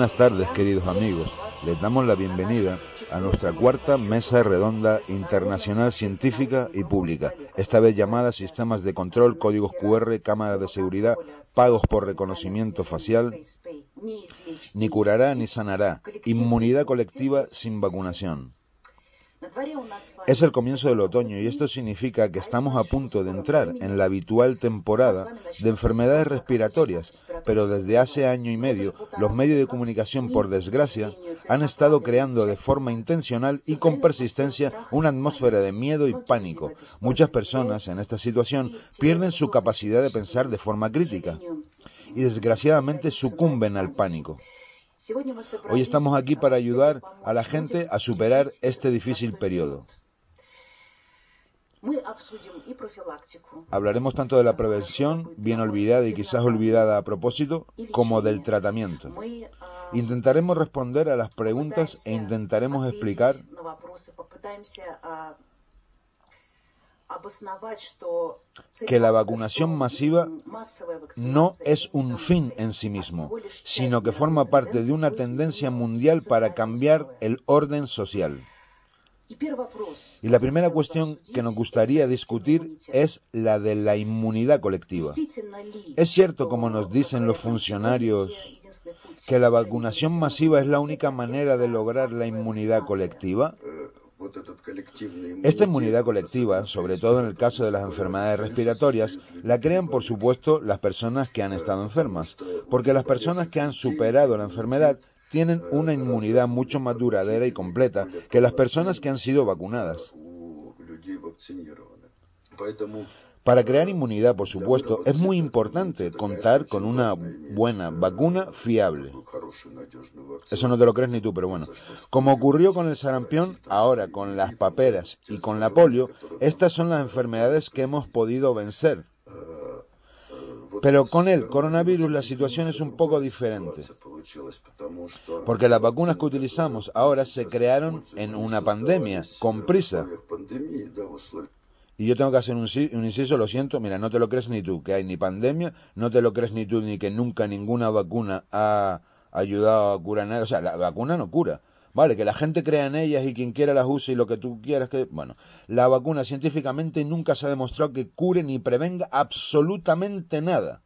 Buenas tardes, queridos amigos. Les damos la bienvenida a nuestra cuarta mesa redonda internacional científica y pública, esta vez llamada Sistemas de Control, Códigos QR, Cámaras de Seguridad, Pagos por Reconocimiento Facial, ni curará ni sanará, inmunidad colectiva sin vacunación. Es el comienzo del otoño y esto significa que estamos a punto de entrar en la habitual temporada de enfermedades respiratorias, pero desde hace año y medio los medios de comunicación, por desgracia, han estado creando de forma intencional y con persistencia una atmósfera de miedo y pánico. Muchas personas en esta situación pierden su capacidad de pensar de forma crítica y desgraciadamente sucumben al pánico. Hoy estamos aquí para ayudar a la gente a superar este difícil periodo. Hablaremos tanto de la prevención, bien olvidada y quizás olvidada a propósito, como del tratamiento. Intentaremos responder a las preguntas e intentaremos explicar que la vacunación masiva no es un fin en sí mismo, sino que forma parte de una tendencia mundial para cambiar el orden social. Y la primera cuestión que nos gustaría discutir es la de la inmunidad colectiva. ¿Es cierto, como nos dicen los funcionarios, que la vacunación masiva es la única manera de lograr la inmunidad colectiva? Esta inmunidad colectiva, sobre todo en el caso de las enfermedades respiratorias, la crean por supuesto las personas que han estado enfermas, porque las personas que han superado la enfermedad tienen una inmunidad mucho más duradera y completa que las personas que han sido vacunadas. Para crear inmunidad, por supuesto, es muy importante contar con una buena vacuna fiable. Eso no te lo crees ni tú, pero bueno. Como ocurrió con el sarampión, ahora con las paperas y con la polio, estas son las enfermedades que hemos podido vencer. Pero con el coronavirus la situación es un poco diferente. Porque las vacunas que utilizamos ahora se crearon en una pandemia, con prisa. Y yo tengo que hacer un, inciso, lo siento, mira, no te lo crees ni tú, que hay ni pandemia, no te lo crees ni tú, ni que nunca ninguna vacuna ha ayudado a curar nada. O sea, la vacuna no cura. Vale, que la gente crea en ellas y quien quiera las use y lo que tú quieras que... Bueno, la vacuna científicamente nunca se ha demostrado que cure ni prevenga absolutamente nada.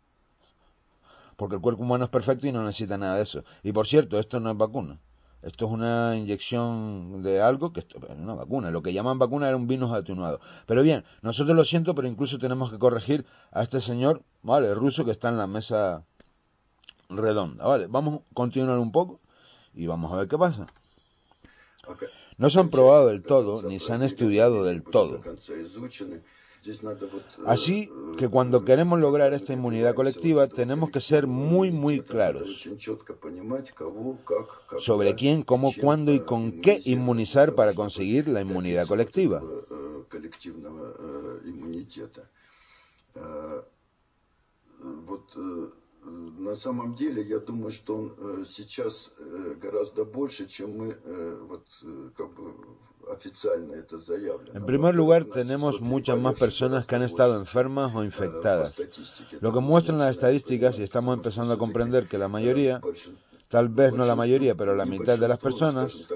Porque el cuerpo humano es perfecto y no necesita nada de eso. Y por cierto, esto no es vacuna. Esto es una inyección de algo que es una vacuna. Lo que llaman vacuna era un virus atenuado. Pero bien, nosotros lo siento, pero incluso tenemos que corregir a este señor, vale, ruso que está en la mesa redonda. Vale, vamos a continuar un poco y vamos a ver qué pasa. No se han probado del todo ni se han estudiado del todo. Así que cuando queremos lograr esta inmunidad colectiva tenemos que ser muy muy claros sobre quién, cómo, cuándo y con qué inmunizar para conseguir la inmunidad colectiva. На самом деле, я думаю, что он сейчас гораздо больше, чем мы вот как бы en primer lugar, tenemos muchas más personas que han estado enfermas o infectadas. Lo que muestran las estadísticas, y estamos empezando a comprender que la mayoría, tal vez no la mayoría, pero la mitad de las personas,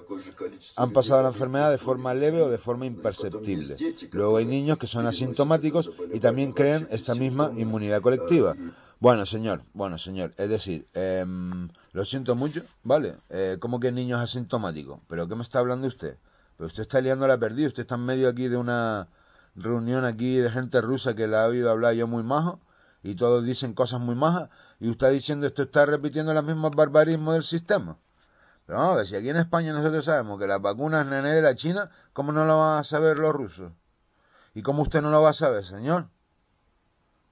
han pasado la enfermedad de forma leve o de forma imperceptible. Luego hay niños que son asintomáticos y también crean esta misma inmunidad colectiva. Bueno, señor, bueno, señor, es decir, em, lo siento mucho, ¿vale? Eh, ¿Cómo que niños asintomáticos? ¿Pero qué me está hablando usted? Pero usted está liando la perdida, usted está en medio aquí de una reunión aquí de gente rusa que la ha oído hablar yo muy majo y todos dicen cosas muy majas y usted diciendo esto está repitiendo los mismos barbarismos del sistema. Pero vamos a ver, si aquí en España nosotros sabemos que las vacunas nené de la China, ¿cómo no lo van a saber los rusos? ¿Y cómo usted no lo va a saber, señor?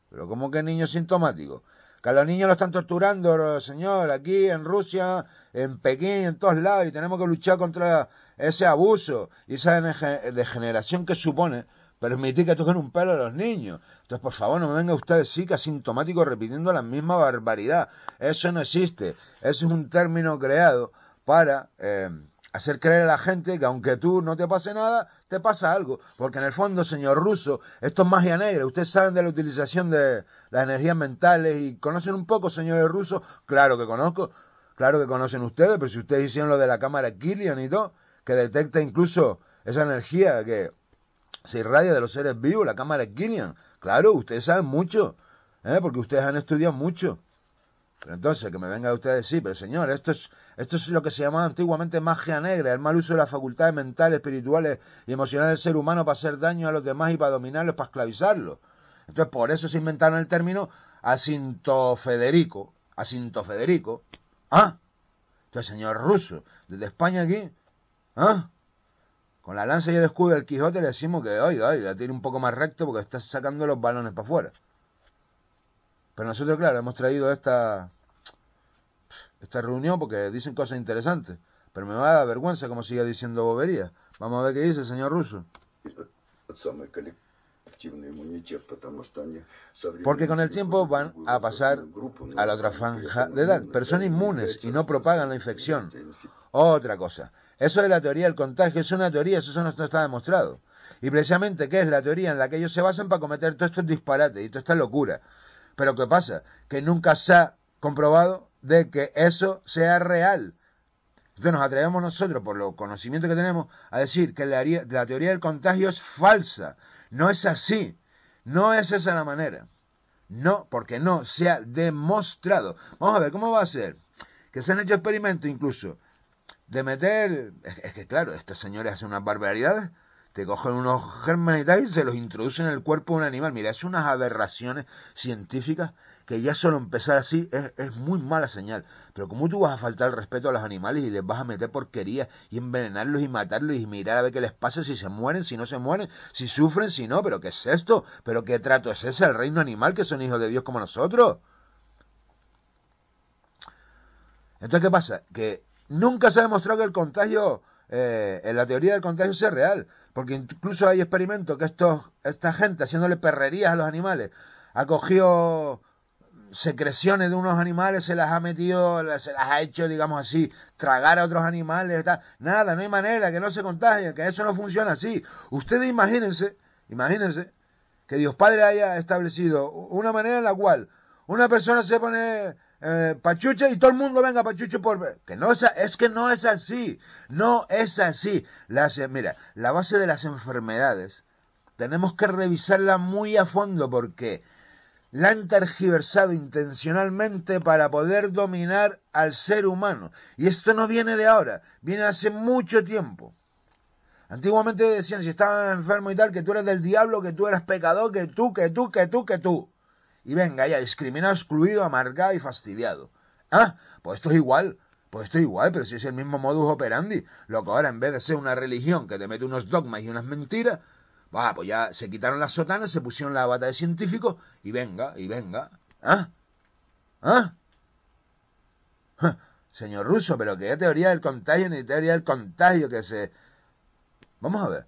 Pero ¿cómo que niños sintomáticos? Que a los niños los están torturando, señor, aquí en Rusia, en Pekín, en todos lados, y tenemos que luchar contra ese abuso y esa degeneración que supone permitir que toquen un pelo a los niños. Entonces, por favor, no me venga usted sí que asintomático repitiendo la misma barbaridad. Eso no existe. Eso es un término creado para eh, hacer creer a la gente que aunque tú no te pase nada, te pasa algo. Porque en el fondo, señor Ruso, esto es magia negra. Ustedes saben de la utilización de las energías mentales y conocen un poco, señores rusos. Claro que conozco. Claro que conocen ustedes, pero si ustedes hicieron lo de la cámara Killian y todo, que detecta incluso esa energía que se irradia de los seres vivos, la cámara Killian. Claro, ustedes saben mucho, ¿eh? porque ustedes han estudiado mucho. Pero entonces, que me venga usted a decir, pero señor, esto es, esto es lo que se llamaba antiguamente magia negra, el mal uso de las facultades mentales, espirituales y emocionales del ser humano para hacer daño a los demás y para dominarlos, para esclavizarlos. Entonces, por eso se inventaron el término asintofederico. Asintofederico. Ah, entonces, señor ruso, desde España aquí, ¿ah? Con la lanza y el escudo del Quijote le decimos que, oiga, oiga, tiene un poco más recto porque está sacando los balones para afuera. Pero nosotros, claro, hemos traído esta, esta reunión porque dicen cosas interesantes. Pero me va a dar vergüenza como siga diciendo bobería. Vamos a ver qué dice el señor Russo. Porque con el tiempo van a pasar a la otra franja de edad, pero son inmunes y no propagan la infección. Otra cosa. Eso de la teoría del contagio es una teoría, eso no está demostrado. Y precisamente, ¿qué es la teoría en la que ellos se basan para cometer todos estos disparates y toda esta locura? Pero ¿qué pasa? Que nunca se ha comprobado de que eso sea real. Entonces nos atrevemos nosotros, por los conocimientos que tenemos, a decir que la, la teoría del contagio es falsa. No es así. No es esa la manera. No, porque no se ha demostrado. Vamos a ver, ¿cómo va a ser? Que se han hecho experimentos incluso de meter... Es, que claro, estos señores hacen unas barbaridades te cogen unos gérmenes y se los introducen en el cuerpo de un animal. Mira, es unas aberraciones científicas que ya solo empezar así es, muy mala señal. Pero ¿cómo tú vas a faltar el respeto a los animales y les vas a meter porquería y envenenarlos y matarlos y mirar a ver qué les pasa si se mueren, si no se mueren, si sufren, si no? ¿Pero qué es esto? ¿Pero qué trato es ese? El reino animal que son hijos de Dios como nosotros. Entonces, ¿qué pasa? Que nunca se ha demostrado que el contagio eh, en la teoría del contagio sea real, porque incluso hay experimentos que estos, esta gente haciéndole perrerías a los animales ha cogido secreciones de unos animales, se las ha metido, se las ha hecho, digamos así, tragar a otros animales, nada, no hay manera, que no se contagien, que eso no funciona así. Ustedes imagínense, imagínense que Dios Padre haya establecido una manera en la cual una persona se pone eh, y todo el mundo venga pachucho por que no es, es que no es así no es así. Las, mira la base de las enfermedades tenemos que revisarla muy a fondo porque la han tergiversado intencionalmente para poder dominar al ser humano. Y esto no viene de ahora viene hace mucho tiempo. Antiguamente decían si estabas enfermo y tal que tú eres del diablo que tú eras pecador que tú que tú que tú que tú y venga ya, discriminado, excluido, amargado y fastidiado. Ah, pues esto es igual, pues esto es igual, pero si es el mismo modus operandi, lo que ahora en vez de ser una religión que te mete unos dogmas y unas mentiras, va, pues ya se quitaron las sotanas, se pusieron la bata de científico y venga, y venga. ¿Ah? ¿Ah? Señor Russo, pero que teoría del contagio ni teoría del contagio que se... Vamos a ver,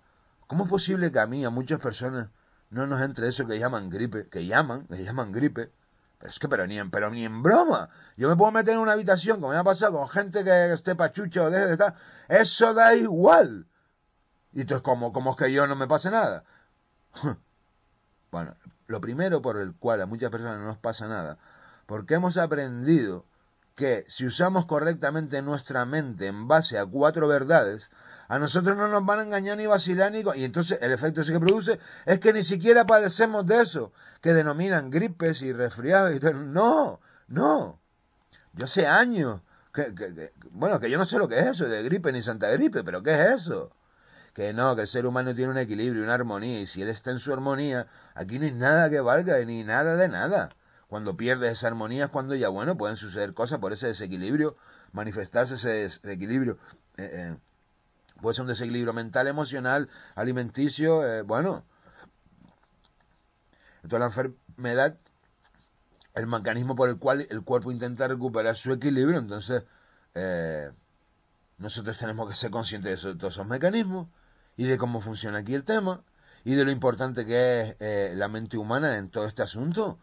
¿cómo es posible que a mí, a muchas personas, no nos entre eso que llaman gripe, que llaman, que llaman gripe. Pero es que, pero ni en, pero ni en broma. Yo me puedo meter en una habitación, como me ha pasado, con gente que esté pachucho o deje de estar. Eso da igual. Y entonces, como, como es que yo no me pase nada? bueno, lo primero por el cual a muchas personas no nos pasa nada, porque hemos aprendido que si usamos correctamente nuestra mente en base a cuatro verdades, a nosotros no nos van a engañar ni vacilar ni... Y entonces el efecto que produce es que ni siquiera padecemos de eso, que denominan gripes y resfriados y. No, no. Yo hace años, que, bueno, que yo no sé lo que es eso de gripe ni santa gripe, pero ¿qué es eso? Que no, que el ser humano tiene un equilibrio, una armonía, y si él está en su armonía, aquí no hay nada que valga, ni nada de nada. Cuando pierde esa armonía es cuando ya, bueno, pueden suceder cosas por ese desequilibrio, manifestarse ese desequilibrio. Eh, eh, Puede ser un desequilibrio mental, emocional, alimenticio, eh, bueno. Entonces la enfermedad, el mecanismo por el cual el cuerpo intenta recuperar su equilibrio, entonces eh, nosotros tenemos que ser conscientes de, todos esos mecanismos y de cómo funciona aquí el tema y de lo importante que es eh, la mente humana en todo este asunto.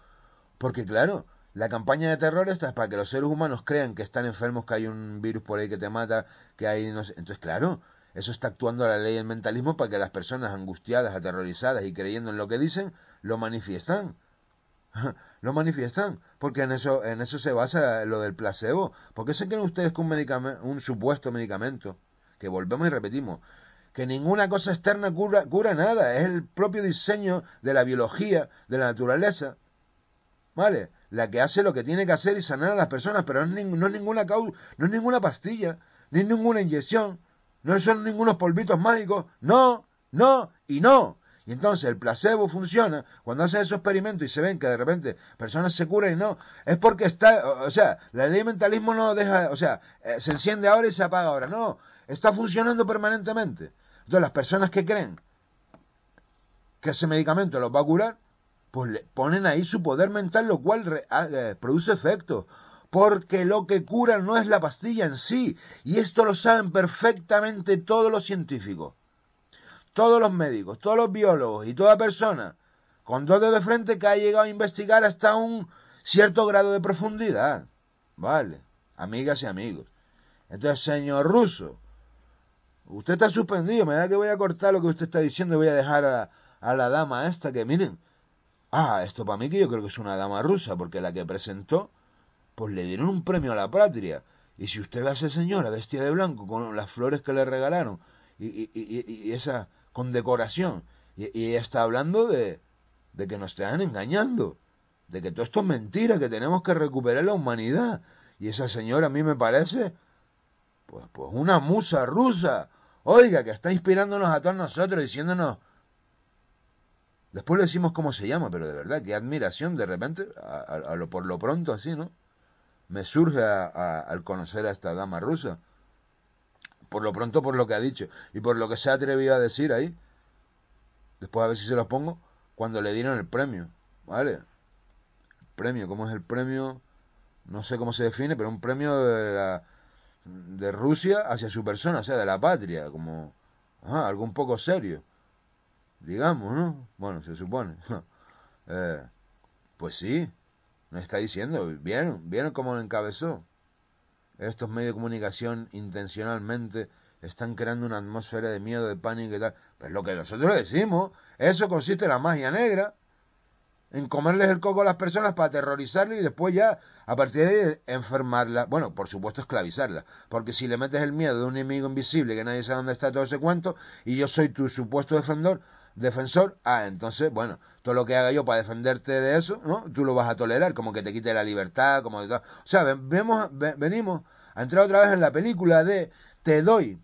Porque claro, la campaña de terror esta es para que los seres humanos crean que están enfermos, que hay un virus por ahí que te mata, que hay no sé. Entonces, claro, eso está actuando la ley del mentalismo para que las personas angustiadas, aterrorizadas y creyendo en lo que dicen, lo manifiestan. lo manifiestan, porque en eso, en eso se basa lo del placebo. ¿Por qué se creen ustedes que un, un supuesto medicamento, que volvemos y repetimos, que ninguna cosa externa cura, cura nada, es el propio diseño de la biología, de la naturaleza, ¿vale? La que hace lo que tiene que hacer y sanar a las personas, pero no es, no es ninguna causa, no es ninguna pastilla, ni ninguna inyección, no son ningunos polvitos mágicos, no, no y no. Y entonces el placebo funciona cuando hace esos experimentos y se ven que de repente personas se curan y no. Es porque está, o sea, la ley mentalismo no deja, o sea, eh, se enciende ahora y se apaga ahora. No, está funcionando permanentemente. Entonces las personas que creen que ese medicamento los va a curar, pues le ponen ahí su poder mental, lo cual ah, eh, produce efectos. Porque lo que cura no es la pastilla en sí. Y esto lo saben perfectamente todos los científicos todos los médicos, todos los biólogos y toda persona con dos de frente que ha llegado a investigar hasta un cierto grado de profundidad. Vale, amigas y amigos. Entonces, señor Ruso, usted está suspendido, me da que voy a cortar lo que usted está diciendo y voy a dejar a, a la dama esta que miren. Ah, esto para mí que yo creo que es una dama rusa, porque la que presentó, pues le dieron un premio a la patria. Y si usted ve a esa señora vestida de blanco con las flores que le regalaron y, esa con decoración. Y, ella está hablando de, de que nos están engañando, de que todo esto es mentira, que tenemos que recuperar la humanidad. Y esa señora a mí me parece, pues, pues una musa rusa, oiga, que está inspirándonos a todos nosotros, diciéndonos... Después le decimos cómo se llama, pero de verdad, qué admiración de repente, a, lo, por lo pronto así, ¿no? Me surge al conocer a esta dama rusa por lo pronto por lo que ha dicho y por lo que se ha atrevido a decir ahí. Después a ver si se los pongo cuando le dieron el premio, ¿vale? El premio, ¿cómo es el premio? No sé cómo se define, pero un premio de la de Rusia hacia su persona, o sea, de la patria, como algo un poco serio, digamos, ¿no? Bueno, se supone. eh, pues sí, nos está diciendo, ¿vieron? ¿Vieron cómo lo encabezó? estos medios de comunicación intencionalmente están creando una atmósfera de miedo, de pánico y tal. Pues lo que nosotros decimos, eso consiste en la magia negra, en comerles el coco a las personas para aterrorizarlas y después ya, a partir de ahí, enfermarlas. Bueno, por supuesto, esclavizarlas. Porque si le metes el miedo de un enemigo invisible que nadie sabe dónde está todo ese cuento y yo soy tu supuesto defensor, defensor, ah, entonces, bueno, todo lo que haga yo para defenderte de eso, ¿no? Tú lo vas a tolerar, como que te quite la libertad, como O sea, vemos, venimos a entrar otra vez en la película de te doy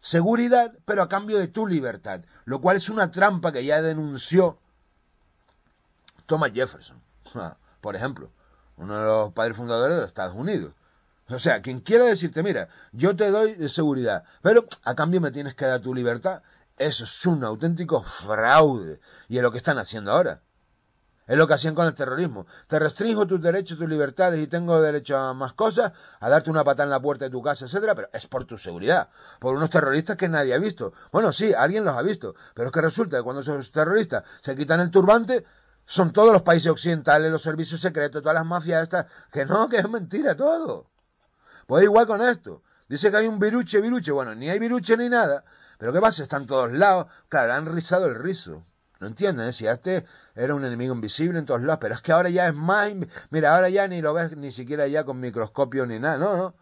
seguridad, pero a cambio de tu libertad, lo cual es una trampa que ya denunció Thomas Jefferson, por ejemplo, uno de los padres fundadores de los Estados Unidos. O sea, quien quiera decirte, mira, yo te doy seguridad, pero a cambio me tienes que dar tu libertad, eso es un auténtico fraude. Y es lo que están haciendo ahora. Es lo que hacían con el terrorismo. Te restringo tus derechos, tus libertades y tengo derecho a más cosas, a darte una patada en la puerta de tu casa, etcétera, pero es por tu seguridad. Por unos terroristas que nadie ha visto. Bueno, sí, alguien los ha visto, pero es que resulta que cuando esos terroristas se quitan el turbante, son todos los países occidentales, los servicios secretos, todas las mafias estas, que no, que es mentira todo. Pues igual con esto. Dice que hay un viruche, viruche. Bueno, ni hay viruche ni nada. Pero ¿qué pasa? Están todos lados. Claro, han rizado el rizo. ¿No entienden? Si este era un enemigo invisible en todos lados, pero es que ahora ya es más... Mira, ahora ya ni lo ves ni siquiera ya con microscopio ni nada, no, no.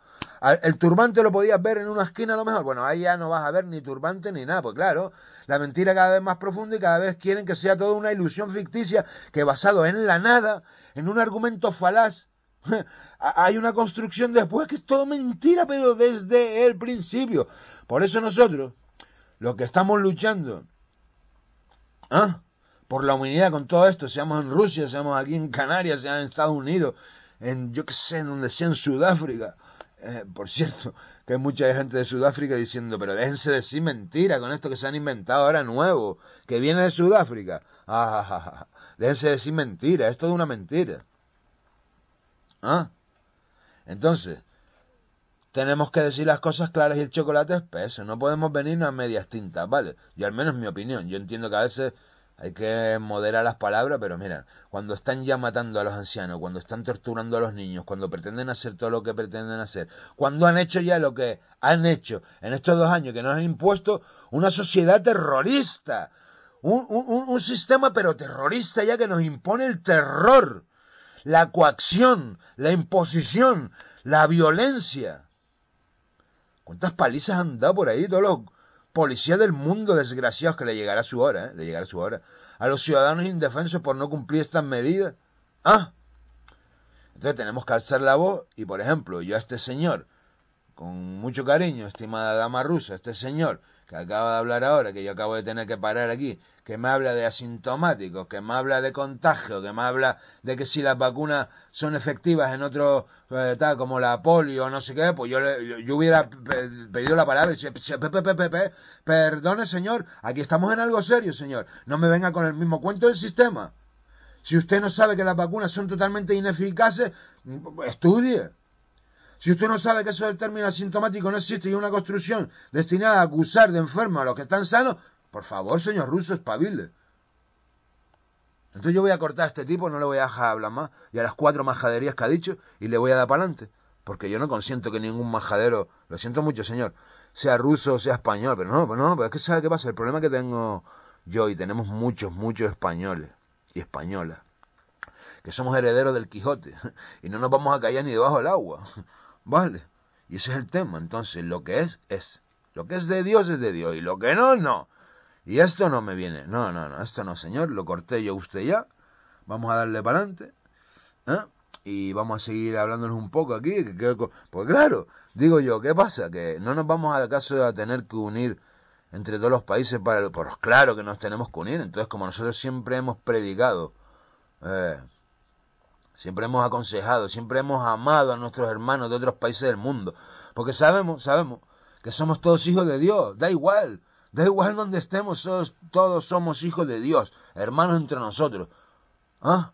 El turbante lo podías ver en una esquina a lo mejor. Bueno, ahí ya no vas a ver ni turbante ni nada, pues claro, la mentira cada vez más profunda y cada vez quieren que sea toda una ilusión ficticia que basado en la nada, en un argumento falaz, hay una construcción después que es todo mentira, pero desde el principio. Por eso nosotros lo que estamos luchando ¿ah? por la humanidad con todo esto, seamos en Rusia, seamos aquí en Canarias, seamos en Estados Unidos, en yo que sé, en donde sea en Sudáfrica. Eh, por cierto, que hay mucha gente de Sudáfrica diciendo, pero déjense decir mentira con esto que se han inventado ahora nuevo, que viene de Sudáfrica. Ah, déjense decir mentira, es toda una mentira. ¿Ah? Entonces, tenemos que decir las cosas claras y el chocolate espeso. No podemos venirnos a medias tintas, ¿vale? Y al menos mi opinión. Yo entiendo que a veces hay que moderar las palabras, pero mira, cuando están ya matando a los ancianos, cuando están torturando a los niños, cuando pretenden hacer todo lo que pretenden hacer, cuando han hecho ya lo que han hecho en estos dos años que nos han impuesto una sociedad terrorista, un, un sistema pero terrorista ya que nos impone el terror la coacción, la imposición, la violencia. ¿Cuántas palizas han dado por ahí todos los policías del mundo desgraciados que le llegará su hora, ¿eh? le llegará su hora? A los ciudadanos indefensos por no cumplir estas medidas. Ah, entonces tenemos que alzar la voz y, por ejemplo, yo a este señor, con mucho cariño, estimada dama rusa, este señor que acaba de hablar ahora, que yo acabo de tener que parar aquí, que me habla de asintomáticos, que me habla de contagio, que me habla de que si las vacunas son efectivas en otro, eh, tal, como la polio no sé qué, pues yo, yo hubiera pedido la palabra y dice, perdone señor, aquí estamos en algo serio, señor, no me venga con el mismo cuento del sistema. Si usted no sabe que las vacunas son totalmente ineficaces, estudie. Si usted no sabe que eso del término asintomático no existe y es una construcción destinada a acusar de enfermos a los que están sanos, por favor, señor Russo, espabile. Entonces yo voy a cortar a este tipo, no le voy a dejar hablar más, y a las cuatro majaderías que ha dicho, y le voy a dar para adelante. Porque yo no consiento que ningún majadero, lo siento mucho, señor, sea ruso o sea español, pero no, no, pero es que sabe qué pasa, el problema que tengo yo, y tenemos muchos, muchos españoles, y española, que somos herederos del Quijote y no nos vamos a callar ni debajo del agua. ¿Vale? Y ese es el tema. Entonces, lo que es, es. Lo que es de Dios es de Dios y lo que no, no. Y esto no me viene. No, no, no, esto no, señor. Lo corté yo usted ya. Vamos a darle para adelante. ¿eh? Y vamos a seguir hablándonos un poco aquí. Pues claro, digo yo, ¿qué pasa? Que no nos vamos acaso a tener que unir entre todos los países para... Pues claro que nos tenemos que unir. Entonces, como nosotros siempre hemos predicado, eh, siempre hemos aconsejado, siempre hemos amado a nuestros hermanos de otros países del mundo. Porque sabemos, sabemos que somos todos hijos de Dios. Da igual. Da igual donde estemos, todos, somos hijos de Dios, hermanos entre nosotros. ¿Ah?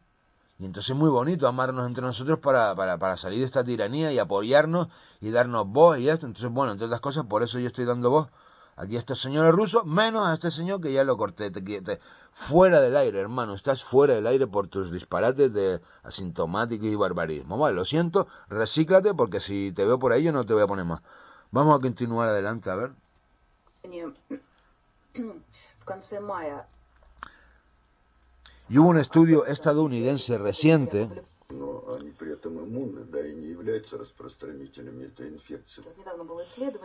Y entonces es muy bonito amarnos entre nosotros para, para, para, salir de esta tiranía y apoyarnos y darnos voz y esto. Entonces, bueno, entre otras cosas, por eso yo estoy dando voz aquí a estos señores rusos, menos a este señor que ya lo corté. Te, fuera del aire, hermano, estás fuera del aire por tus disparates de asintomáticos y barbarismo. Vale, lo siento, recíclate porque si te veo por ahí yo no te voy a poner más. Vamos a continuar adelante, a ver. Y hubo un estudio estadounidense reciente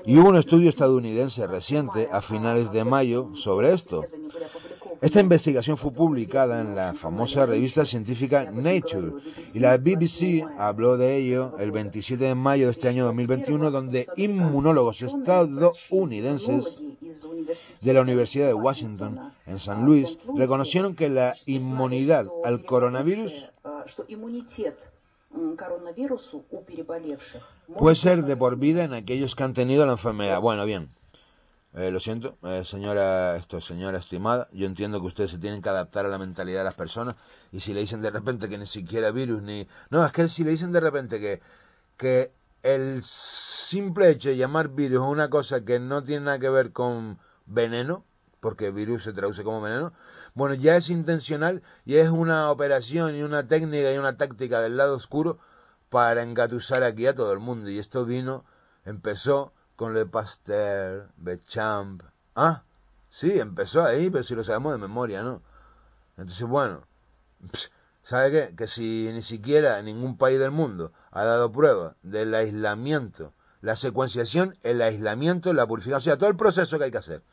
y hubo un estudio estadounidense reciente a finales de mayo sobre esto. Esta investigación fue publicada en la famosa revista científica Nature. Y la BBC habló de ello el 27 de mayo de este año 2021 donde inmunólogos estadounidenses de la Universidad de Washington en San Luis reconocieron que la inmunidad al coronavirus puede ser de por vida en aquellos que han tenido la enfermedad. Bueno, bien. Eh, lo siento, eh, señora, esto, señora estimada, yo entiendo que ustedes se tienen que adaptar a la mentalidad de las personas y si le dicen de repente que ni siquiera virus ni... No, es que si le dicen de repente que, que el simple hecho de llamar virus es una cosa que no tiene nada que ver con veneno, porque virus se traduce como veneno, bueno, ya es intencional y es una operación y una técnica y una táctica del lado oscuro para engatusar aquí a todo el mundo. Y esto vino, empezó con Le Pasteur, Bechamp. Ah, sí, empezó ahí, pero si lo sabemos de memoria, ¿no? Entonces, bueno, ¿sabe qué? Que si ni siquiera ningún país del mundo ha dado prueba del aislamiento, la secuenciación, el aislamiento, la purificación, o sea, todo el proceso que hay que hacer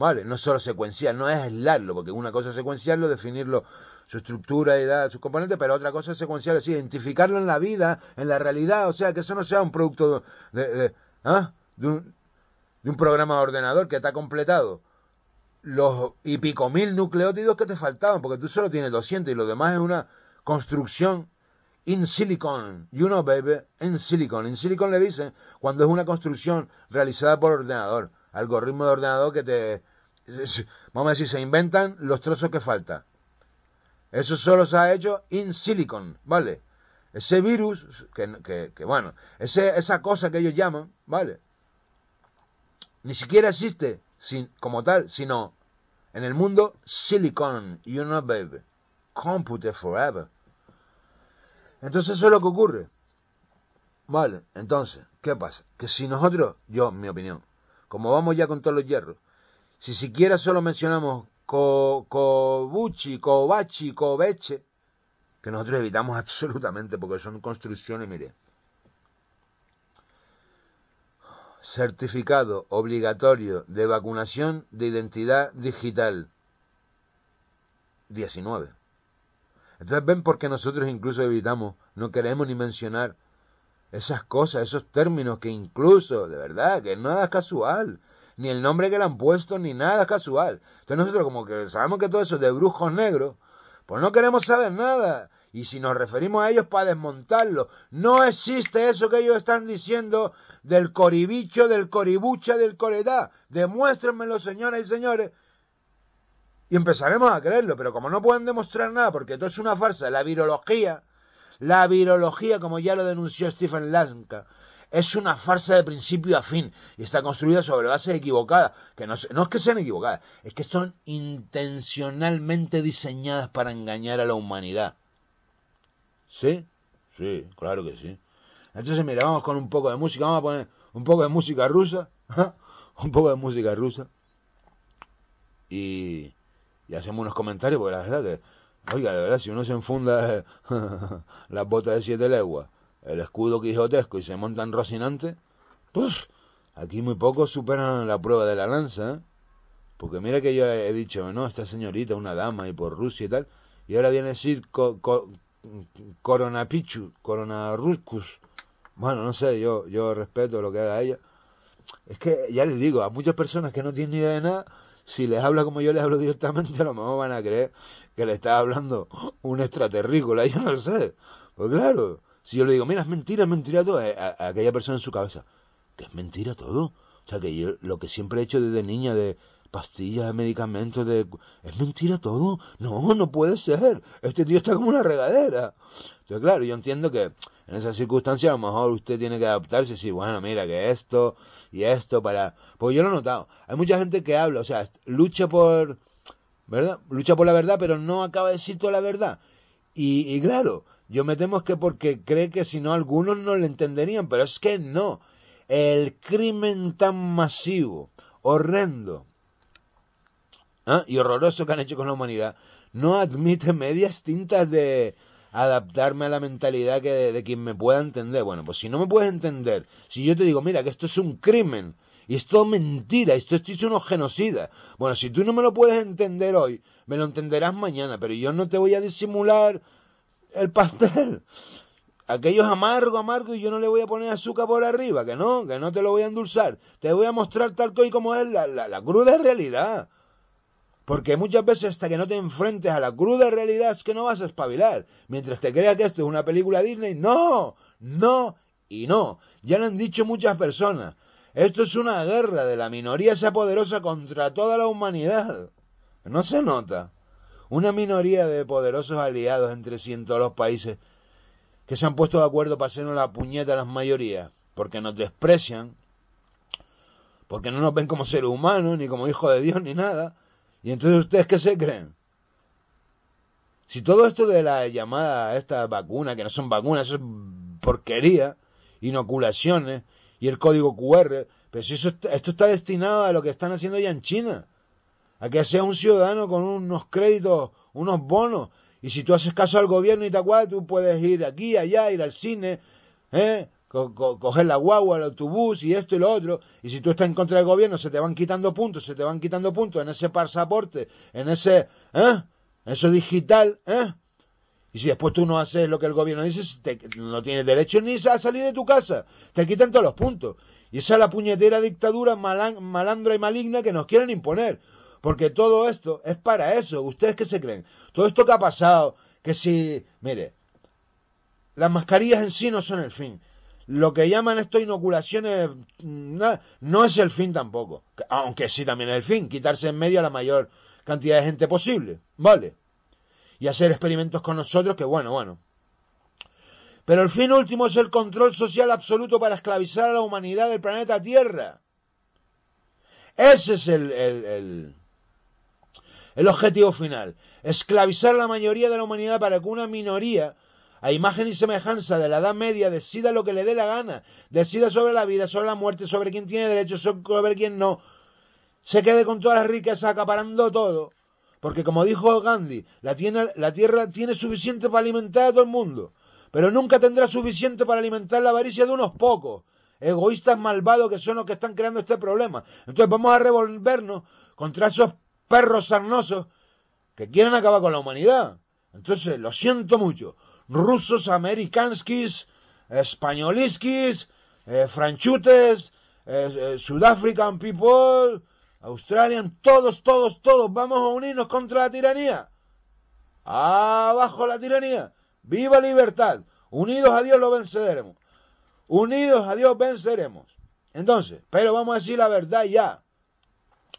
¿Vale? No solo secuencial, no es aislarlo, porque una cosa es secuenciarlo, definirlo, su estructura, edad, sus componentes, pero otra cosa es secuenciarlo, es identificarlo en la vida, en la realidad, o sea, que eso no sea un producto de, ¿ah? de, un, de un programa de ordenador que está completado los y pico mil nucleótidos que te faltaban, porque tú solo tienes 200 y lo demás es una construcción in silicon, you know baby, in silicon. In silicon le dicen cuando es una construcción realizada por ordenador, algoritmo de ordenador que te vamos a decir, se inventan los trozos que faltan. Eso solo se ha hecho in silicon, ¿vale? Ese virus, que, que, bueno, ese, esa cosa que ellos llaman, ¿vale? Ni siquiera existe sin, como tal, sino en el mundo silicon, you know, baby. Computer forever. Entonces eso es lo que ocurre. Vale, entonces, ¿qué pasa? Que si nosotros, yo, mi opinión, como vamos ya con todos los hierros, si siquiera solo mencionamos Kobuchi, Kobachi, Kobeche, que nosotros evitamos absolutamente porque son construcciones, mire. Certificado obligatorio de vacunación de identidad digital. 19. Entonces ven por qué nosotros incluso evitamos, no queremos ni mencionar esas cosas, esos términos que incluso, de verdad, que nada es casual, ni el nombre que le han puesto, ni nada casual. Entonces nosotros como que sabemos que todo eso es de brujos negros, pues no queremos saber nada. Y si nos referimos a ellos para desmontarlo, no existe eso que ellos están diciendo del coribicho, del coribucha, del coredá. Demuéstrenmelo, señoras y señores. Y empezaremos a creerlo, pero como no pueden demostrar nada, porque todo es una farsa, la virología, la virología, como ya lo denunció Stephen Lanka, es una farsa de principio a fin y está construida sobre bases equivocadas, que no, no es que sean equivocadas, es que son intencionalmente diseñadas para engañar a la humanidad. ¿Sí? Sí, claro que sí. Entonces, mira, vamos con un poco de música, vamos a poner un poco de música rusa, un poco de música rusa y, y hacemos unos comentarios, porque la verdad que, oiga, de verdad, si uno se enfunda las botas de siete leguas el escudo quijotesco y se montan Rocinante, pues aquí muy pocos superan la prueba de la lanza, ¿eh? Porque mira que yo he dicho, no, esta señorita, una dama y por Rusia y tal, y ahora viene a decir co, co, Coronapichu, Coronaruscus. Bueno, no sé, yo, yo respeto lo que haga ella. Es que ya les digo, a muchas personas que no tienen idea de nada, si les habla como yo les hablo directamente, a lo mejor van a creer que le está hablando un extraterrícola, yo no lo sé. Pues claro, si yo le digo, mira, es mentira, es mentira todo, eh, a, aquella persona en su cabeza, que es mentira todo. O sea, que yo lo que siempre he hecho desde niña de pastillas, medicamentos, de... Es mentira todo. No, no puede ser. Este tío está como una regadera. Entonces, claro, yo entiendo que en esas circunstancias a lo mejor usted tiene que adaptarse y decir, bueno, mira, que esto y esto para... Porque yo lo he notado. Hay mucha gente que habla, o sea, lucha por... ¿Verdad? Lucha por la verdad, pero no acaba de decir toda la verdad. Y, y claro, yo me temo que porque cree que si no algunos no le entenderían, pero es que no. El crimen tan masivo, horrendo ¿ah? y horroroso que han hecho con la humanidad no admite medias tintas de adaptarme a la mentalidad que de, quien me pueda entender. Bueno, pues si no me puedes entender, si yo te digo, mira, que esto es un crimen, y esto es mentira, esto, esto es unos genocida. Bueno, si tú no me lo puedes entender hoy, me lo entenderás mañana, pero yo no te voy a disimular el pastel. Aquello es amargo, amargo, y yo no le voy a poner azúcar por arriba, que no, que no te lo voy a endulzar. Te voy a mostrar tal y como es la, la, la cruda realidad. Porque muchas veces hasta que no te enfrentes a la cruda realidad es que no vas a espabilar. Mientras te creas que esto es una película Disney, no, no y no. Ya lo han dicho muchas personas. Esto es una guerra de la minoría esa poderosa contra toda la humanidad. No se nota una minoría de poderosos aliados entre en todos los países que se han puesto de acuerdo para hacernos la puñeta a las mayorías, porque nos desprecian, porque no nos ven como seres humanos, ni como hijos de Dios, ni nada. Y entonces ustedes qué se creen? Si todo esto de la llamada esta vacuna, que no son vacunas, eso es porquería, inoculaciones y el código QR, pero si eso, esto está destinado a lo que están haciendo ya en China a que seas un ciudadano con unos créditos, unos bonos. Y si tú haces caso al gobierno y te acuerdas, tú puedes ir aquí, allá, ir al cine, ¿eh? coger la guagua, el autobús y esto y lo otro. Y si tú estás en contra del gobierno, se te van quitando puntos, se te van quitando puntos en ese pasaporte, en ese, ¿eh? eso digital, ¿eh? Y si después tú no haces lo que el gobierno dice, no tienes derecho ni a salir de tu casa. Te quitan todos los puntos. Y esa es la puñetera dictadura malandra y maligna que nos quieren imponer. Porque todo esto es para eso. ¿Ustedes qué se creen? Todo esto que ha pasado, que si, mire, las mascarillas en sí no son el fin. Lo que llaman esto inoculaciones no, no es el fin tampoco. Aunque sí también es el fin, quitarse en medio a la mayor cantidad de gente posible. ¿Vale? Y hacer experimentos con nosotros, que bueno, bueno. Pero el fin último es el control social absoluto para esclavizar a la humanidad del planeta Tierra. Ese es el, el objetivo final, esclavizar a la mayoría de la humanidad para que una minoría, a imagen y semejanza de la Edad Media, decida lo que le dé la gana, decida sobre la vida, sobre la muerte, sobre quién tiene derecho, sobre quién no, se quede con todas las riquezas acaparando todo, Porque como dijo Gandhi, la, la tierra tiene suficiente para alimentar a todo el mundo, pero nunca tendrá suficiente para alimentar la avaricia de unos pocos, egoístas malvados que son los que están creando este problema. Entonces vamos a revolvernos contra esos perros sarnosos que quieren acabar con la humanidad. Entonces, lo siento mucho. Rusos, americanskis, españoliskis, eh, franchutes, eh, eh people, Australian, todos, todos, todos vamos a unirnos contra la tiranía. Abajo la tiranía. Viva libertad. Unidos a Dios lo venceremos. Unidos a Dios venceremos. Entonces, pero vamos a decir la verdad ya.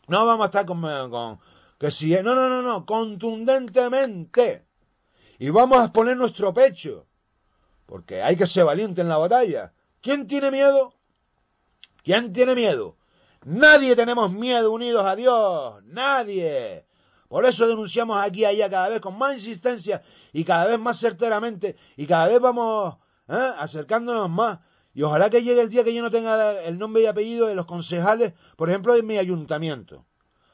No vamos a estar con, que si no, no, no, no, contundentemente. Y vamos a poner nuestro pecho. Porque hay que ser valiente en la batalla. ¿Quién tiene miedo? ¿Quién tiene miedo? Nadie tenemos miedo unidos a Dios. Nadie. Por eso denunciamos aquí y allá cada vez con más insistencia y cada vez más certeramente y cada vez vamos ¿eh? acercándonos más. Y ojalá que llegue el día que yo no tenga el nombre y apellido de los concejales, por ejemplo, en mi ayuntamiento.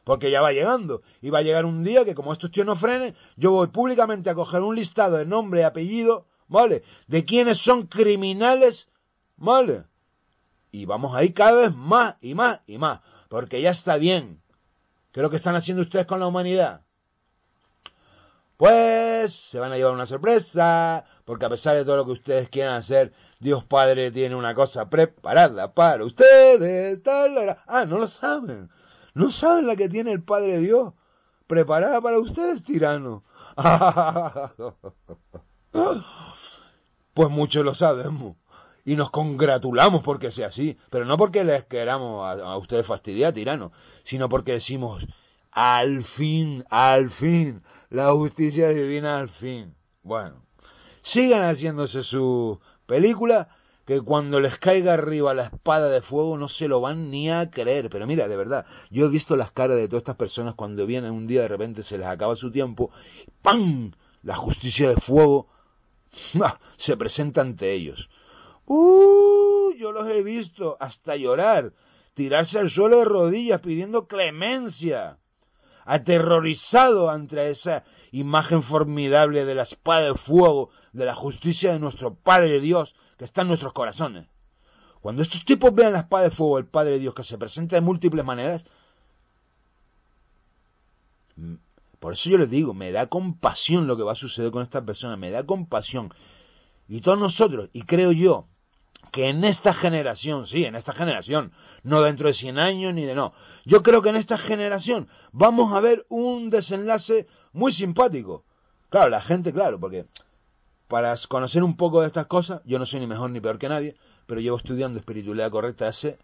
Porque ya va llegando. Y va a llegar un día que como estos tíos no frenen, yo voy públicamente a coger un listado de nombre y apellido, ¿vale? De quienes son criminales, ¿vale? Y vamos a ir cada vez más y más y más. Porque ya está bien. ¿Qué es lo que están haciendo ustedes con la humanidad? Pues se van a llevar una sorpresa, porque a pesar de todo lo que ustedes quieran hacer, Dios Padre tiene una cosa preparada para ustedes. Ah, no lo saben. No saben la que tiene el Padre Dios preparada para ustedes, tirano. pues muchos lo sabemos y nos congratulamos porque sea así, pero no porque les queramos a, ustedes fastidiar, tirano, sino porque decimos, al fin, al fin, la justicia divina al fin. Bueno, sigan haciéndose su película, que cuando les caiga arriba la espada de fuego no se lo van ni a creer. Pero mira, de verdad, yo he visto las caras de todas estas personas cuando vienen un día de repente se les acaba su tiempo, ¡pam! La justicia de fuego se presenta ante ellos. ¡Uh! Yo los he visto hasta llorar, tirarse al suelo de rodillas pidiendo clemencia, aterrorizado ante esa imagen formidable de la espada de fuego, de la justicia de nuestro Padre Dios que está en nuestros corazones. Cuando estos tipos vean la espada de fuego del Padre Dios que se presenta de múltiples maneras, mm, por eso yo les digo, me da compasión lo que va a suceder con estas personas, me da compasión. Y todos nosotros, y creo yo, que en esta generación, sí, en esta generación, no dentro de 100 años ni de no, yo creo que en esta generación vamos a ver un desenlace muy simpático. Claro, la gente, claro, porque para conocer un poco de estas cosas, yo no soy ni mejor ni peor que nadie, pero llevo estudiando espiritualidad correcta hace,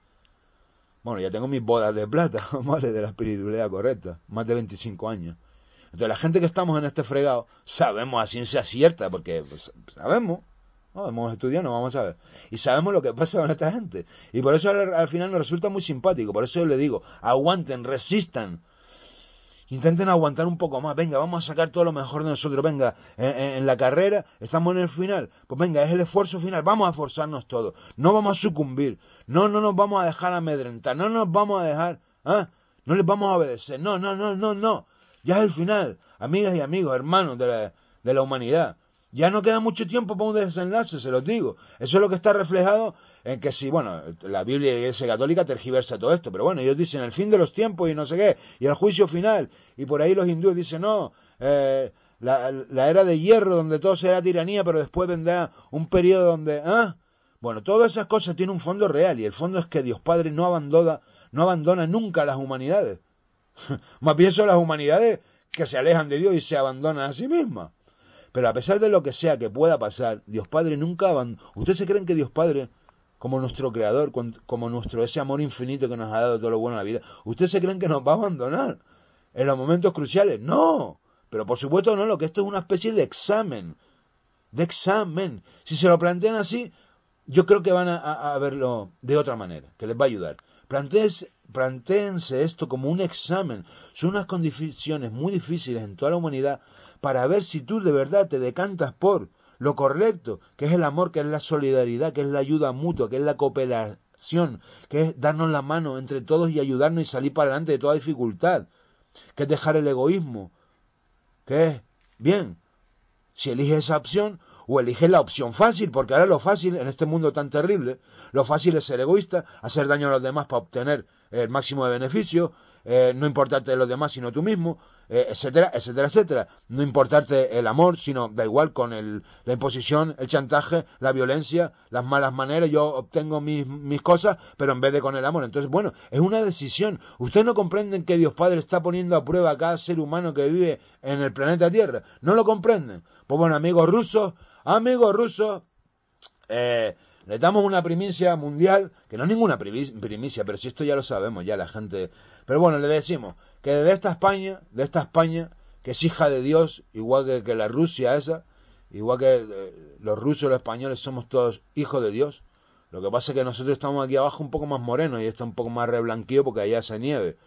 bueno, ya tengo mis bodas de plata, ¿vale? De la espiritualidad correcta, más de 25 años. Entonces la gente que estamos en este fregado sabemos a ciencia cierta, porque pues, sabemos, no, hemos estudiado, no vamos a ver. Y sabemos lo que pasa con esta gente. Y por eso al, final nos resulta muy simpático. Por eso yo le digo, aguanten, resistan. Intenten aguantar un poco más. Venga, vamos a sacar todo lo mejor de nosotros. Venga, en, la carrera estamos en el final. Pues venga, es el esfuerzo final. Vamos a esforzarnos todos. No vamos a sucumbir. No, no nos vamos a dejar amedrentar. No nos vamos a dejar. ¿ah? No les vamos a obedecer. No, no, no, no, no. Ya es el final. Amigas y amigos, hermanos de de la humanidad. Ya no queda mucho tiempo para un desenlace, se los digo. Eso es lo que está reflejado en que si, bueno, la Biblia y la Iglesia Católica tergiversa todo esto, pero bueno, ellos dicen el fin de los tiempos y no sé qué, y el juicio final, y por ahí los hindúes dicen, no, eh, la, era de hierro donde todo será tiranía, pero después vendrá un periodo donde, ¿ah? Bueno, todas esas cosas tienen un fondo real, y el fondo es que Dios Padre no abandona, no abandona nunca a las humanidades. Más bien son las humanidades que se alejan de Dios y se abandonan a sí mismas. Pero a pesar de lo que sea que pueda pasar, Dios Padre nunca abandona. ¿Ustedes se creen que Dios Padre, como nuestro Creador, como nuestro ese amor infinito que nos ha dado todo lo bueno en la vida, ¿ustedes se creen que nos va a abandonar en los momentos cruciales? No. Pero por supuesto no, lo que esto es una especie de examen. De examen. Si se lo plantean así, yo creo que van a, verlo de otra manera, que les va a ayudar. Plantéense esto como un examen. Son unas condiciones muy difíciles en toda la humanidad para ver si tú de verdad te decantas por lo correcto, que es el amor, que es la solidaridad, que es la ayuda mutua, que es la cooperación, que es darnos la mano entre todos y ayudarnos y salir para adelante de toda dificultad, que es dejar el egoísmo, ¿Qué es? Bien. Si eliges esa opción, o eliges la opción fácil, porque ahora lo fácil en este mundo tan terrible, lo fácil es ser egoísta, hacer daño a los demás para obtener el máximo de beneficio, eh, no importarte de los demás sino tú mismo, eh, etcétera, etcétera, etcétera. No importarte el amor, sino da igual con el, la imposición, el chantaje, la violencia, las malas maneras. Yo obtengo mis, mis cosas, pero en vez de con el amor. Entonces, bueno, es una decisión. Ustedes no comprenden que Dios Padre está poniendo a prueba a cada ser humano que vive en el planeta Tierra. No lo comprenden. Pues bueno, amigos rusos, amigos rusos, eh, le damos una primicia mundial, que no es ninguna primicia, pero si esto ya lo sabemos, ya la gente... Pero bueno, le decimos que de esta España, de esta España, que es hija de Dios, igual que, la Rusia esa, igual que eh, los rusos los españoles somos todos hijos de Dios. Lo que pasa es que nosotros estamos aquí abajo un poco más morenos y está un poco más reblanquío porque allá hace nieve.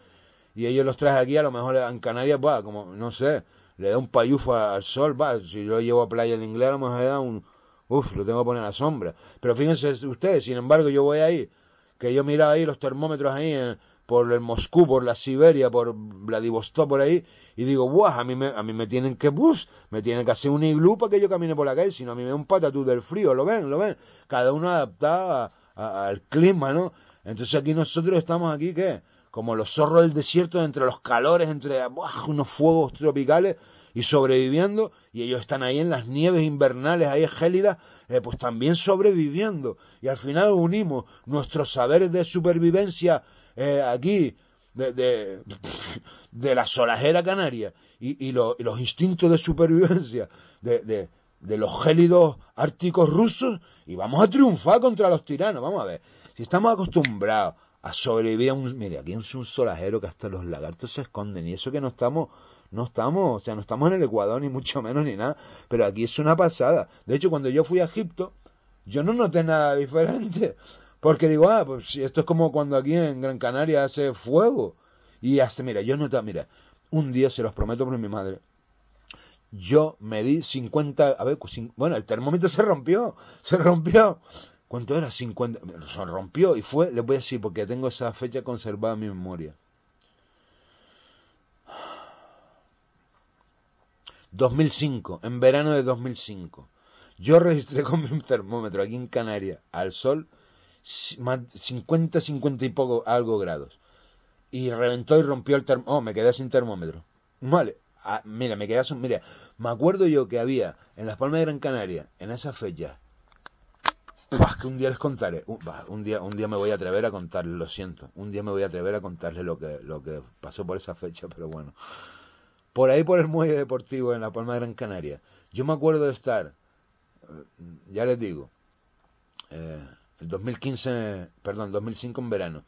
Y ellos los traen aquí, a lo mejor en Canarias, va, como, no sé, le da un payufo al sol, va, si yo llevo a playa de inglés, a lo mejor le da un, Uf, lo tengo que poner a la sombra. Pero fíjense ustedes, sin embargo, yo voy ahí, que yo miraba ahí los termómetros ahí en, por el Moscú, por la Siberia, por Vladivostok, por ahí, y digo, ¡buah! A mí me, a mí me tienen que, bus, me tienen que hacer un iglú para que yo camine por la calle, sino a mí me da un patatú del frío, ¿lo ven? ¿Lo ven? Cada uno adaptado al clima, ¿no? Entonces aquí nosotros estamos aquí, ¿qué? Como los zorros del desierto, entre los calores, entre ¡buah! unos fuegos tropicales, y sobreviviendo, y ellos están ahí en las nieves invernales, ahí gélidas, eh, pues también sobreviviendo. Y al final unimos nuestros saberes de supervivencia eh, aquí, de, de, la solajera canaria, y, y, los instintos de supervivencia de, de los gélidos árticos rusos, y vamos a triunfar contra los tiranos. Vamos a ver, si estamos acostumbrados a sobrevivir a un... Mire, aquí es un solajero que hasta los lagartos se esconden, y eso que no estamos no estamos, o sea, no estamos en el Ecuador ni mucho menos ni nada, pero aquí es una pasada. De hecho, cuando yo fui a Egipto, yo no noté nada diferente, porque digo, ah, pues esto es como cuando aquí en Gran Canaria hace fuego. Y hasta, mira, yo noté, mira, un día se los prometo por mi madre, yo me di 50, a ver, bueno, el termómetro se rompió, se rompió. ¿Cuánto era? 50, se rompió y fue, les voy a decir, porque tengo esa fecha conservada en mi memoria. 2005, en verano de 2005. Yo registré con mi termómetro aquí en Canarias al sol 50, 50 y poco algo grados. Y reventó y rompió el termómetro. Oh, me quedé sin termómetro. Vale. Ah, mira, me quedé sin... Mira, me acuerdo yo que había en las Palmas de Gran Canaria, en esa fecha, que un día les contaré. Un, día, un día me voy a atrever a contarles, lo siento. Un día me voy a atrever a contarles lo que, lo que pasó por esa fecha, pero bueno por ahí por el muelle deportivo en la Palma de Gran Canaria. Yo me acuerdo de estar, eh, ya les digo, eh, el 2015, perdón, 2005 en verano,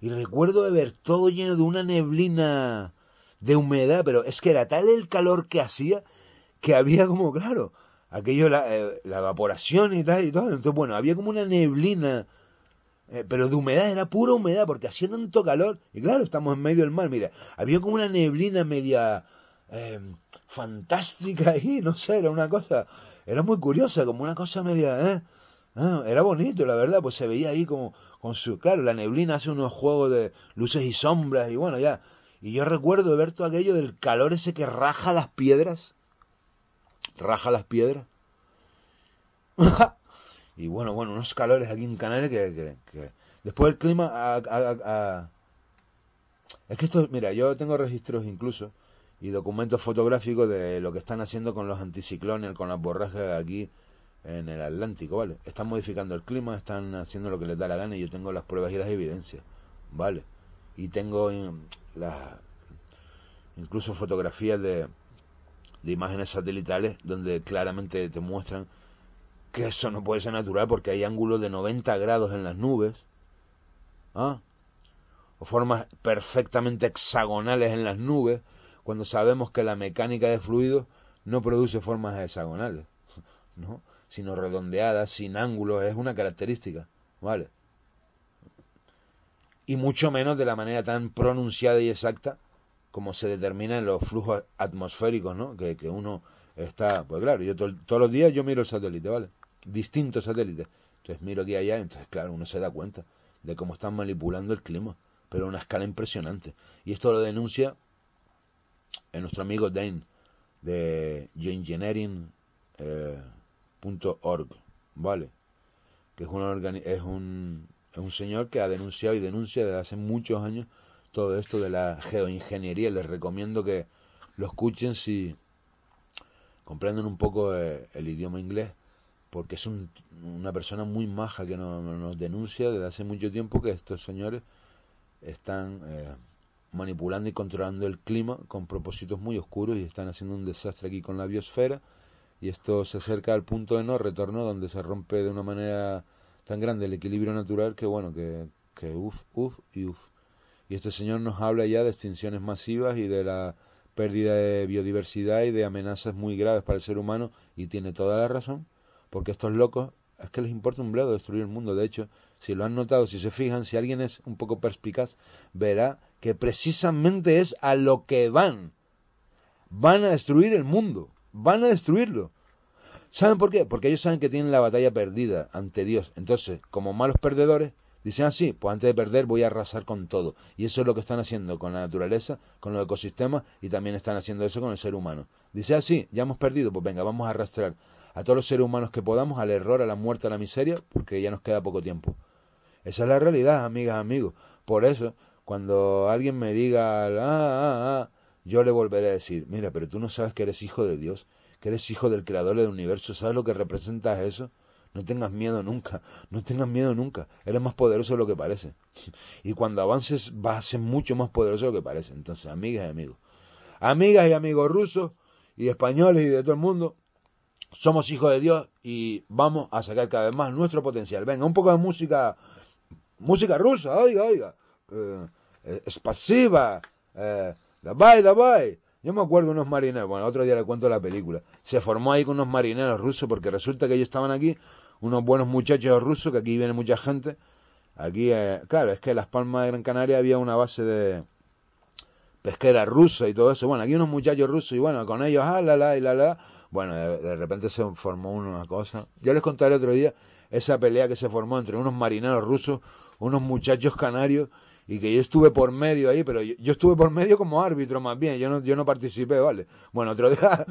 y recuerdo de ver todo lleno de una neblina de humedad, pero es que era tal el calor que hacía que había como, claro, aquello, la, eh, la evaporación y tal y todo. Entonces, bueno, había como una neblina, pero de humedad, era pura humedad, porque hacía tanto calor. Y claro, estamos en medio del mar, mira, había como una neblina media eh, fantástica ahí, no sé, era una cosa, era muy curiosa, como una cosa media, ¿eh? Ah, era bonito, la verdad, pues se veía ahí como con su, claro, la neblina hace unos juegos de luces y sombras y bueno, ya. Y yo recuerdo ver todo aquello del calor ese que raja las piedras. Raja las piedras. y bueno, bueno, unos calores aquí en Canarias que, que, después el clima es que esto, mira, yo tengo registros incluso y documentos fotográficos de lo que están haciendo con los anticiclones, con las borrajas aquí en el Atlántico, ¿vale? Están modificando el clima, están haciendo lo que les da la gana y yo tengo las pruebas y las evidencias, ¿vale? Y tengo las incluso fotografías de, de imágenes satelitales donde claramente te muestran que eso no puede ser natural porque hay ángulos de 90 grados en las nubes, ¿ah? o formas perfectamente hexagonales en las nubes, cuando sabemos que la mecánica de fluidos no produce formas hexagonales, ¿no? sino redondeadas, sin ángulos, es una característica, ¿vale? Y mucho menos de la manera tan pronunciada y exacta como se determina en los flujos atmosféricos, ¿no? Que, que uno está, pues claro, yo todos los días yo miro el satélite, ¿vale? Distintos satélites. Entonces miro aquí y allá, entonces claro, uno se da cuenta de cómo están manipulando el clima, pero a una escala impresionante. Y esto lo denuncia nuestro amigo Dane, de geoengineering.org, eh, ¿vale? Que es, es, un, es un señor que ha denunciado y denuncia desde hace muchos años todo esto de la geoingeniería. Les recomiendo que lo escuchen si comprenden un poco eh, el idioma inglés, porque es una persona muy maja que nos, denuncia desde hace mucho tiempo que estos señores están eh, manipulando y controlando el clima con propósitos muy oscuros y están haciendo un desastre aquí con la biosfera y esto se acerca al punto de no retorno donde se rompe de una manera tan grande el equilibrio natural que bueno que, que uff, uff y uff. Y este señor nos habla ya de extinciones masivas y de la pérdida de biodiversidad y de amenazas muy graves para el ser humano y tiene toda la razón, porque estos locos es que les importa un bledo destruir el mundo. De hecho, si lo han notado, si se fijan, si alguien es un poco perspicaz, verá que precisamente es a lo que van. Van a destruir el mundo, van a destruirlo. ¿Saben por qué? Porque ellos saben que tienen la batalla perdida ante Dios. Entonces, como malos perdedores, Dicen así, ah, pues antes de perder voy a arrasar con todo. Y eso es lo que están haciendo con la naturaleza, con los ecosistemas y también están haciendo eso con el ser humano. Dice así, ah, ya hemos perdido, pues venga, vamos a arrastrar a todos los seres humanos que podamos al error, a la muerte, a la miseria, porque ya nos queda poco tiempo. Esa es la realidad, amigas, amigos. Por eso, cuando alguien me diga, ah, ah, ah, yo le volveré a decir, mira, pero tú no sabes que eres hijo de Dios, que eres hijo del creador del universo, ¿sabes lo que representa eso? No tengas miedo nunca, no tengas miedo nunca. Eres más poderoso de lo que parece. Y cuando avances vas a ser mucho más poderoso de lo que parece. Entonces, amigas y amigos, amigas y amigos rusos y españoles y de todo el mundo, somos hijos de Dios y vamos a sacar cada vez más nuestro potencial. Venga, un poco de música, música rusa, oiga, oiga. Eh, es pasiva. Eh, davai, davai. Yo me acuerdo de unos marineros, bueno, otro día le cuento la película. Se formó ahí con unos marineros rusos porque resulta que ellos estaban aquí unos buenos muchachos rusos, que aquí viene mucha gente. Aquí, eh, claro, es que en Las Palmas de Gran Canaria había una base de pesquera rusa y todo eso. Bueno, aquí unos muchachos rusos y bueno, con ellos, ah, la, la, y la, la. Bueno, de, repente se formó una cosa. Yo les contaré otro día esa pelea que se formó entre unos marineros rusos, unos muchachos canarios y que yo estuve por medio ahí, pero yo, estuve por medio como árbitro más bien, yo no, yo no participé, ¿vale? Bueno, otro día,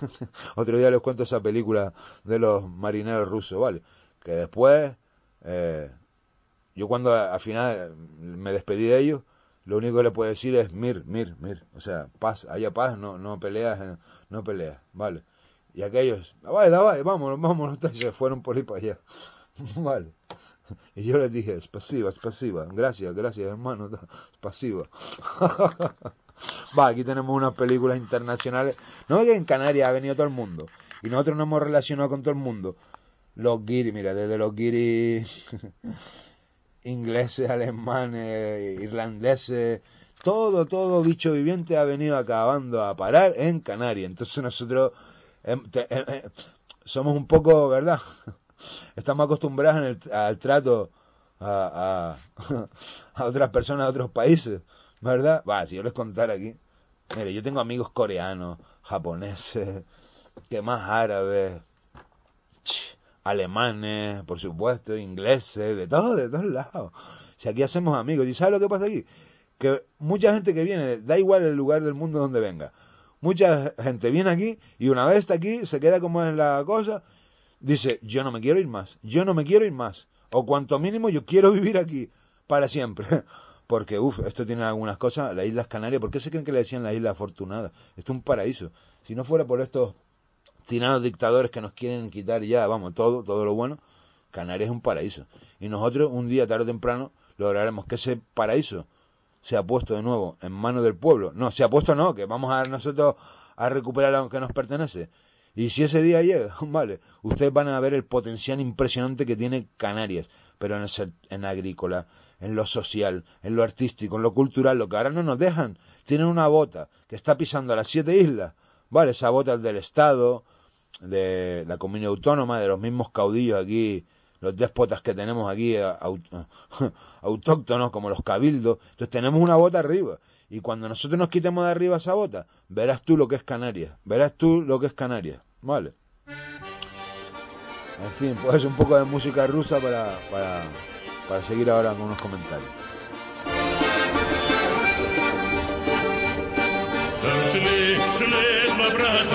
otro día les cuento esa película de los marineros rusos, ¿vale? Que después, eh, yo cuando al final me despedí de ellos, lo único que le puedo decir es mir, mir, mir, o sea, paz, haya paz, no, no peleas, eh, no peleas, ¿vale? Y aquellos, vale, vale, vámonos, vámonos, se fueron por ahí para allá, ¿vale? Y yo les dije, es pasiva, es pasiva. Gracias, gracias, hermano. Es pasiva. Va, aquí tenemos unas películas internacionales. No que en Canarias ha venido todo el mundo. Y nosotros nos hemos relacionado con todo el mundo. Los guiris, mira, desde los guiris ingleses, alemanes, irlandeses, todo, todo bicho viviente ha venido acabando a parar en Canarias. Entonces nosotros em, em, em, somos un poco, ¿verdad? Estamos acostumbrados al trato a, a, otras personas de otros países, ¿verdad? Va, si yo les contara aquí, mire, yo tengo amigos coreanos, japoneses, que más árabes, alemanes, por supuesto, ingleses, de todos, de todos lados. Si aquí hacemos amigos, ¿y sabes lo que pasa aquí? Que mucha gente que viene, da igual el lugar del mundo donde venga, mucha gente viene aquí y una vez está aquí se queda como en la cosa dice, yo no me quiero ir más, yo no me quiero ir más, o cuanto mínimo yo quiero vivir aquí para siempre. Porque, uff, esto tiene algunas cosas, las Islas Canarias, ¿por qué se creen que le decían las Islas Afortunadas? Esto es un paraíso. Si no fuera por estos tiranos dictadores que nos quieren quitar ya, vamos, todo, todo lo bueno, Canarias es un paraíso. Y nosotros, un día, tarde o temprano, lograremos que ese paraíso sea puesto de nuevo en manos del pueblo. No, se ha puesto no, que vamos a nosotros a recuperar lo que nos pertenece. Y si ese día llega, vale, ustedes van a ver el potencial impresionante que tiene Canarias, pero en, el, en agrícola, en lo social, en lo artístico, en lo cultural, lo que ahora no nos dejan. Tienen una bota que está pisando a las siete islas, vale, esa bota del Estado, de la comunidad autónoma, de los mismos caudillos aquí, los déspotas que tenemos aquí, autóctonos como los cabildos. Entonces tenemos una bota arriba. Y cuando nosotros nos quitemos de arriba esa bota, verás tú lo que es Canarias. Verás tú lo que es Canarias. Vale. En fin, pues un poco de música rusa para, para, para seguir ahora con unos comentarios. Шли, шли два брата